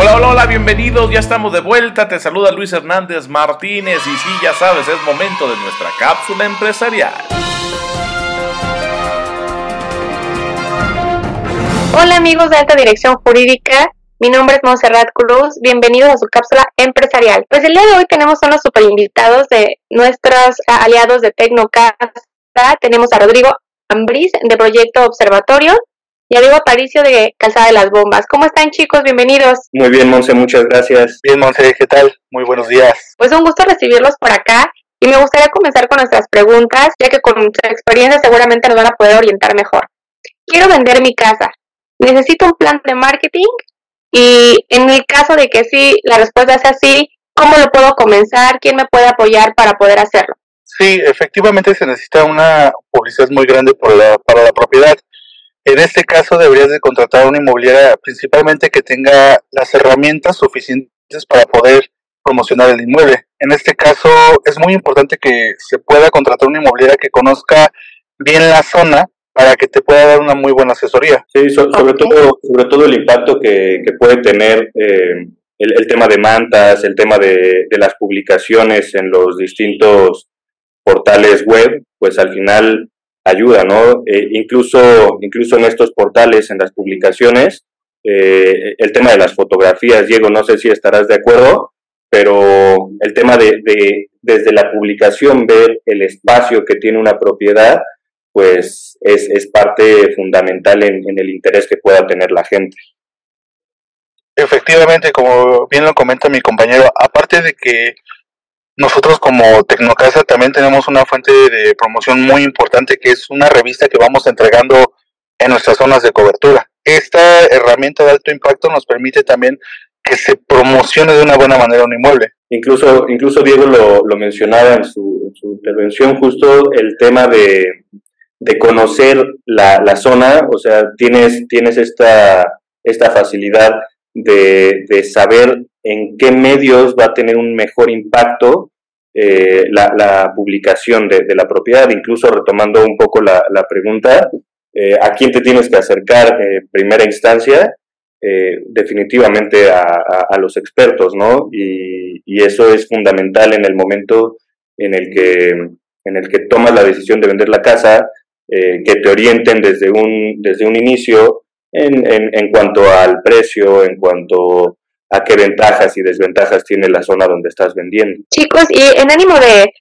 Hola, hola, hola, bienvenidos, ya estamos de vuelta, te saluda Luis Hernández Martínez y sí, ya sabes, es momento de nuestra cápsula empresarial. Hola amigos de Alta Dirección Jurídica, mi nombre es Monserrat Cruz, bienvenidos a su cápsula empresarial. Pues el día de hoy tenemos a unos super invitados de nuestros aliados de Tecnocasa, tenemos a Rodrigo Ambris de Proyecto Observatorio y a Diego Aparicio de Calzada de las Bombas. ¿Cómo están chicos? Bienvenidos. Muy bien, Monse, muchas gracias. Bien, Monse, ¿qué tal? Muy buenos días. Pues un gusto recibirlos por acá y me gustaría comenzar con nuestras preguntas, ya que con su experiencia seguramente nos van a poder orientar mejor. Quiero vender mi casa. ¿Necesito un plan de marketing? Y en el caso de que sí, la respuesta es así, ¿cómo lo puedo comenzar? ¿Quién me puede apoyar para poder hacerlo? Sí, efectivamente se necesita una publicidad muy grande para la, para la propiedad. En este caso deberías de contratar una inmobiliaria principalmente que tenga las herramientas suficientes para poder promocionar el inmueble. En este caso es muy importante que se pueda contratar una inmobiliaria que conozca bien la zona para que te pueda dar una muy buena asesoría. Sí, sobre, todo, sobre todo el impacto que, puede tener eh, el, tema de mantas, el tema de, de las publicaciones en los distintos portales web, pues al final ayuda, ¿no? Eh, incluso, incluso en estos portales, en las publicaciones, eh, el tema de las fotografías, Diego, no sé si estarás de acuerdo, pero el tema de, de, desde la publicación ver el espacio que tiene una propiedad, pues es, es parte fundamental en, en el interés que pueda tener la gente. Efectivamente, como bien lo comenta mi compañero, aparte de que nosotros como Tecnocasa también tenemos una fuente de promoción muy importante que es una revista que vamos entregando en nuestras zonas de cobertura. Esta herramienta de alto impacto nos permite también que se promocione de una buena manera un inmueble. Incluso, incluso Diego lo, lo mencionaba en su, intervención, justo el tema de, de conocer la, la, zona, o sea, tienes, tienes esta, esta facilidad de, de saber en qué medios va a tener un mejor impacto eh, la, publicación de, la propiedad, incluso retomando un poco la, pregunta, eh, ¿a quién te tienes que acercar en primera instancia? Eh, definitivamente a, los expertos, ¿no? Y, y, eso es fundamental en el momento en el que, en el que tomas la decisión de vender la casa, que te orienten desde un, desde un inicio en, en, en cuanto al precio, en cuanto a qué ventajas y desventajas tiene la zona donde estás vendiendo. Chicos, y en ánimo de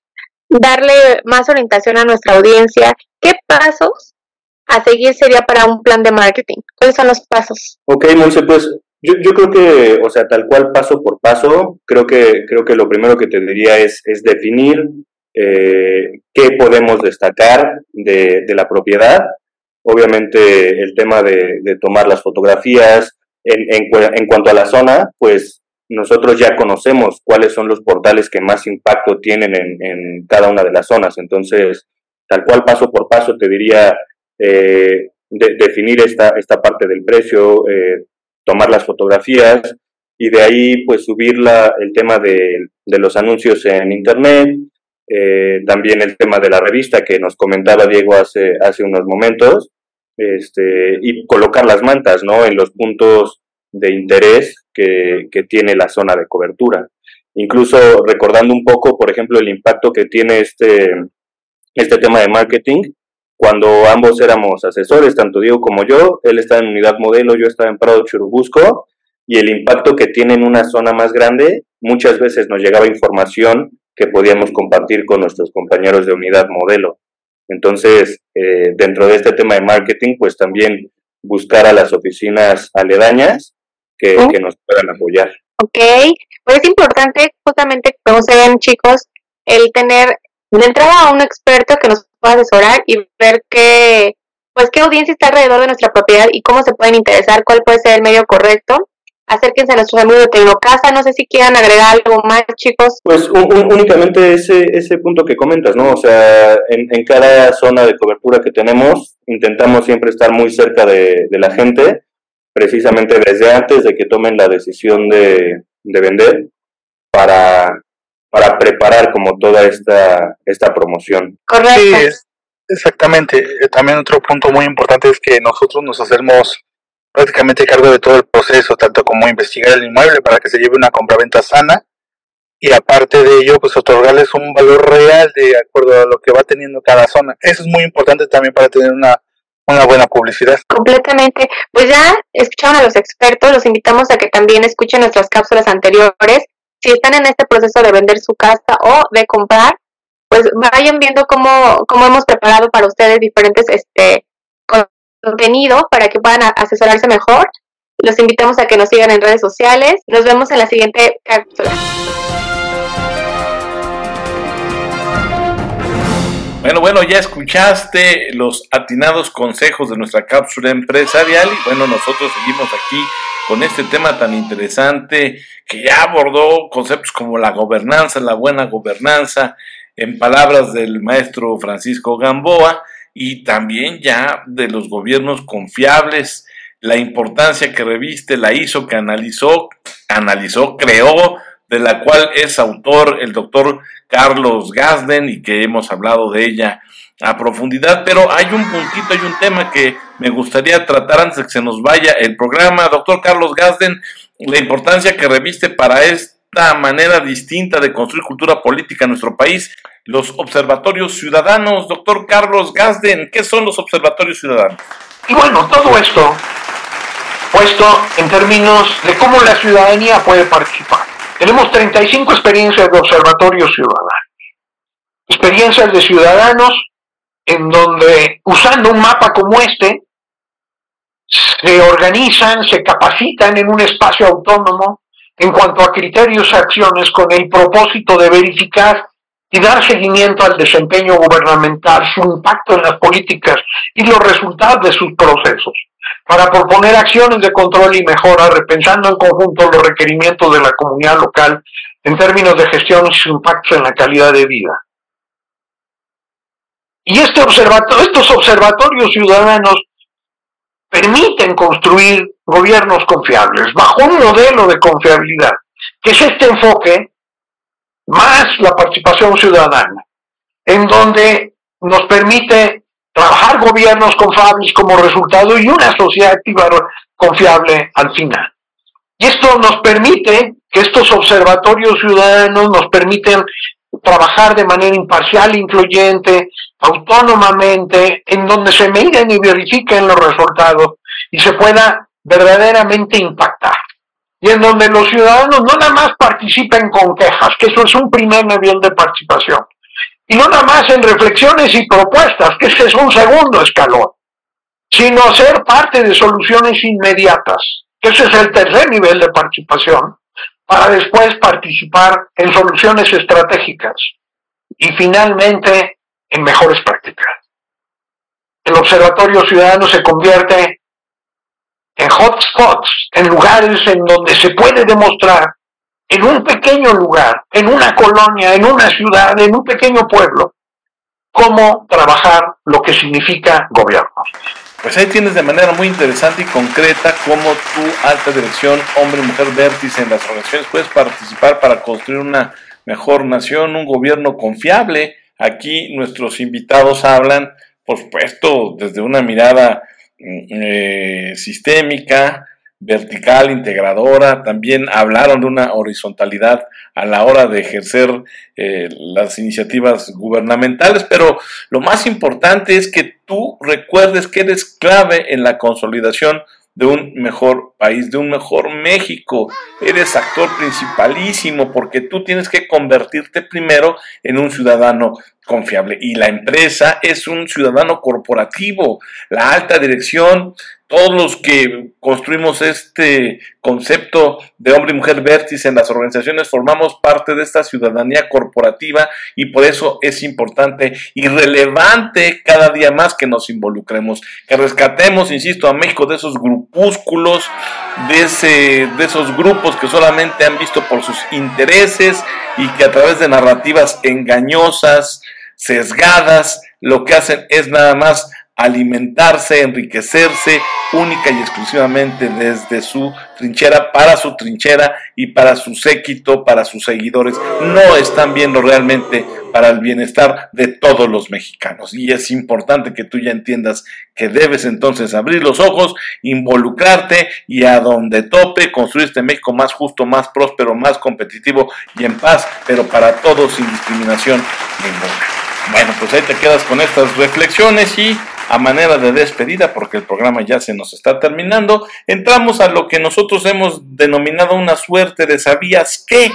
darle más orientación a nuestra audiencia, ¿qué pasos a seguir sería para un plan de marketing? ¿Cuáles son los pasos? Ok, Monse, pues yo, yo creo que, o sea, tal cual paso por paso, creo que, creo que lo primero que te diría es, es definir eh, qué podemos destacar de, de, la propiedad. Obviamente el tema de, de tomar las fotografías, en, en, cuanto a la zona, pues nosotros ya conocemos cuáles son los portales que más impacto tienen en, cada una de las zonas. Entonces, tal cual paso por paso, te diría eh, definir esta, esta parte del precio, eh, tomar las fotografías y de ahí pues subir el tema de, los anuncios en Internet, eh, también el tema de la revista que nos comentaba Diego hace, hace unos momentos, este, y colocar las mantas, ¿no? En los puntos de interés que, tiene la zona de cobertura. Incluso recordando un poco, por ejemplo, el impacto que tiene este, este tema de marketing, cuando ambos éramos asesores, tanto Diego como yo, él estaba en unidad modelo, yo estaba en Prado Churubusco, y el impacto que tiene en una zona más grande, muchas veces nos llegaba información que podíamos compartir con nuestros compañeros de unidad modelo. Entonces, eh, dentro de este tema de marketing, pues también buscar a las oficinas aledañas que, que nos puedan apoyar. Ok, pues es importante justamente, como se ven chicos, el tener de entrada a un experto que nos pueda asesorar y ver qué, pues qué audiencia está alrededor de nuestra propiedad y cómo se pueden interesar, cuál puede ser el medio correcto acérquense a nuestros amigos de Tecnocasa, no sé si quieran agregar algo más, chicos. Pues únicamente ese, ese punto que comentas, ¿no? O sea, en, en, cada zona de cobertura que tenemos, intentamos siempre estar muy cerca de, de la gente, precisamente desde antes de que tomen la decisión de, de vender, para, para preparar como toda esta, esta promoción. Correcto. Sí, exactamente. También otro punto muy importante es que nosotros nos hacemos prácticamente cargo de todo el proceso, tanto como investigar el inmueble para que se lleve una compraventa sana y aparte de ello, pues otorgarles un valor real de acuerdo a lo que va teniendo cada zona. Eso es muy importante también para tener una, una buena publicidad. Completamente. Pues ya escucharon a los expertos, los invitamos a que también escuchen nuestras cápsulas anteriores. Si están en este proceso de vender su casa o de comprar, pues vayan viendo cómo, cómo hemos preparado para ustedes diferentes este contenido para que puedan asesorarse mejor. Los invitamos a que nos sigan en redes sociales. Nos vemos en la siguiente cápsula. Bueno, bueno, ya escuchaste los atinados consejos de nuestra cápsula empresarial y bueno, nosotros seguimos aquí con este tema tan interesante que ya abordó conceptos como la gobernanza, la buena gobernanza, en palabras del maestro Francisco Gamboa, y también ya de los gobiernos confiables, la importancia que reviste, la hizo, que analizó, analizó, creó, de la cual es autor el doctor Carlos Gasden y que hemos hablado de ella a profundidad, pero hay un puntito, hay un tema que me gustaría tratar antes de que se nos vaya el programa. Doctor Carlos Gasden, la importancia que reviste para esta manera distinta de construir cultura política en nuestro país, los observatorios ciudadanos. Doctor Carlos Gasden, ¿qué son los observatorios ciudadanos? Y bueno, todo esto puesto en términos de cómo la ciudadanía puede participar. Tenemos 35 experiencias de observatorio ciudadano. Experiencias de ciudadanos en donde usando un mapa como este, se organizan, se capacitan en un espacio autónomo en cuanto a criterios y acciones con el propósito de verificar y dar seguimiento al desempeño gubernamental, su impacto en las políticas y los resultados de sus procesos para proponer acciones de control y mejora, repensando en conjunto los requerimientos de la comunidad local en términos de gestión y su impacto en la calidad de vida. Y este estos observatorios ciudadanos permiten construir gobiernos confiables, bajo un modelo de confiabilidad, que es este enfoque más la participación ciudadana, en donde nos permite trabajar gobiernos confiables como resultado y una sociedad activa confiable al final. Y esto nos permite que estos observatorios ciudadanos nos permiten trabajar de manera imparcial, incluyente, autónomamente, en donde se miren y verifiquen los resultados y se pueda verdaderamente impactar. Y en donde los ciudadanos no nada más participen con quejas, que eso es un primer nivel de participación, y no nada más en reflexiones y propuestas, que ese es un segundo escalón, sino ser parte de soluciones inmediatas, que ese es el tercer nivel de participación, para después participar en soluciones estratégicas y finalmente en mejores prácticas. El Observatorio Ciudadano se convierte en hotspots, en lugares en donde se puede demostrar en un pequeño lugar, en una colonia, en una ciudad, en un pequeño pueblo, cómo trabajar lo que significa gobierno. Pues ahí tienes de manera muy interesante y concreta cómo tu alta dirección, hombre y mujer vértice en las organizaciones, puedes participar para construir una mejor nación, un gobierno confiable. Aquí nuestros invitados hablan, por supuesto, desde una mirada eh, sistémica, vertical, integradora, también hablaron de una horizontalidad a la hora de ejercer eh, las iniciativas gubernamentales, pero lo más importante es que tú recuerdes que eres clave en la consolidación de un mejor país, de un mejor México. Eres actor principalísimo porque tú tienes que convertirte primero en un ciudadano confiable. Y la empresa es un ciudadano corporativo. La alta dirección, todos los que construimos este concepto de hombre y mujer vértice en las organizaciones formamos parte de esta ciudadanía corporativa y por eso es importante y relevante cada día más que nos involucremos, que rescatemos, insisto, a México de esos grupúsculos, de, ese, de esos grupos que solamente han visto por sus intereses y que a través de narrativas engañosas, sesgadas, lo que hacen es nada más alimentarse, enriquecerse única y exclusivamente desde su trinchera, para su trinchera y para su séquito, para sus seguidores. No están viendo realmente para el bienestar de todos los mexicanos. Y es importante que tú ya entiendas que debes entonces abrir los ojos, involucrarte y a donde tope construir este México más justo, más próspero, más competitivo y en paz, pero para todos sin discriminación ninguna. Bueno, pues ahí te quedas con estas reflexiones y a manera de despedida, porque el programa ya se nos está terminando, entramos a lo que nosotros hemos denominado una suerte de sabías qué,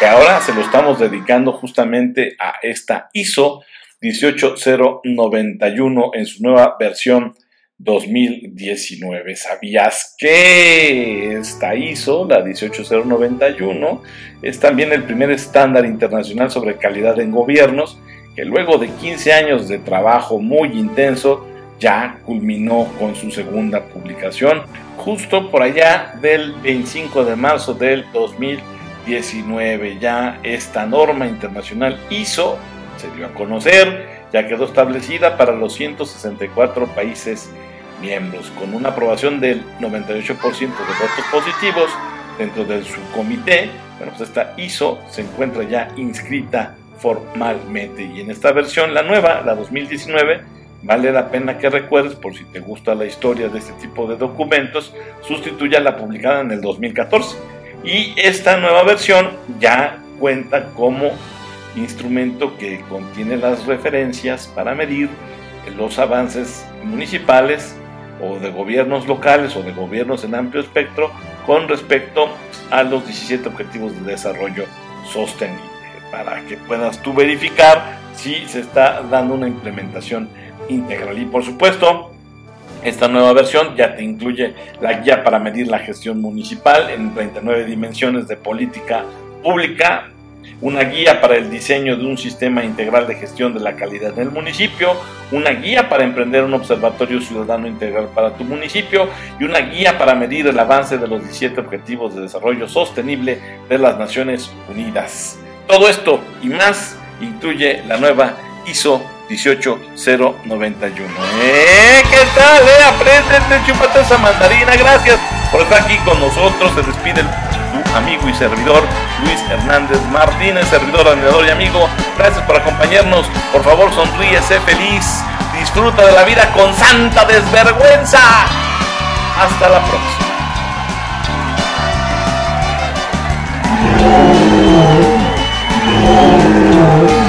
que ahora se lo estamos dedicando justamente a esta ISO 18091 en su nueva versión 2019. ¿Sabías que esta ISO, la 18091, es también el primer estándar internacional sobre calidad en gobiernos que luego de 15 años de trabajo muy intenso ya culminó con su segunda publicación justo por allá del 25 de marzo del 2019. Ya esta norma internacional ISO se dio a conocer, ya quedó establecida para los 164 países miembros, con una aprobación del 98% de votos positivos dentro de su comité. Bueno, pues esta ISO se encuentra ya inscrita formalmente. Y en esta versión, la nueva, la 2019, vale la pena que recuerdes, por si te gusta la historia de este tipo de documentos, sustituye a la publicada en el 2014. Y esta nueva versión ya cuenta como instrumento que contiene las referencias para medir los avances municipales o de gobiernos locales o de gobiernos en amplio espectro con respecto a los 17 objetivos de desarrollo sostenible para que puedas tú verificar si se está dando una implementación integral. Y por supuesto, esta nueva versión ya te incluye la guía para medir la gestión municipal en 39 dimensiones de política pública, una guía para el diseño de un sistema integral de gestión de la calidad en el municipio, una guía para emprender un observatorio ciudadano integral para tu municipio y una guía para medir el avance de los 17 Objetivos de Desarrollo Sostenible de las Naciones Unidas. Todo esto y más incluye la nueva ISO 18091. ¿Eh? ¿Qué tal? Eh? Aprende, chupate esa mandarina. Gracias por estar aquí con nosotros. Se despide tu amigo y servidor Luis Hernández Martínez, servidor, admirador y amigo. Gracias por acompañarnos. Por favor, sonríe, sé feliz. Disfruta de la vida con santa desvergüenza. Hasta la próxima. Oh.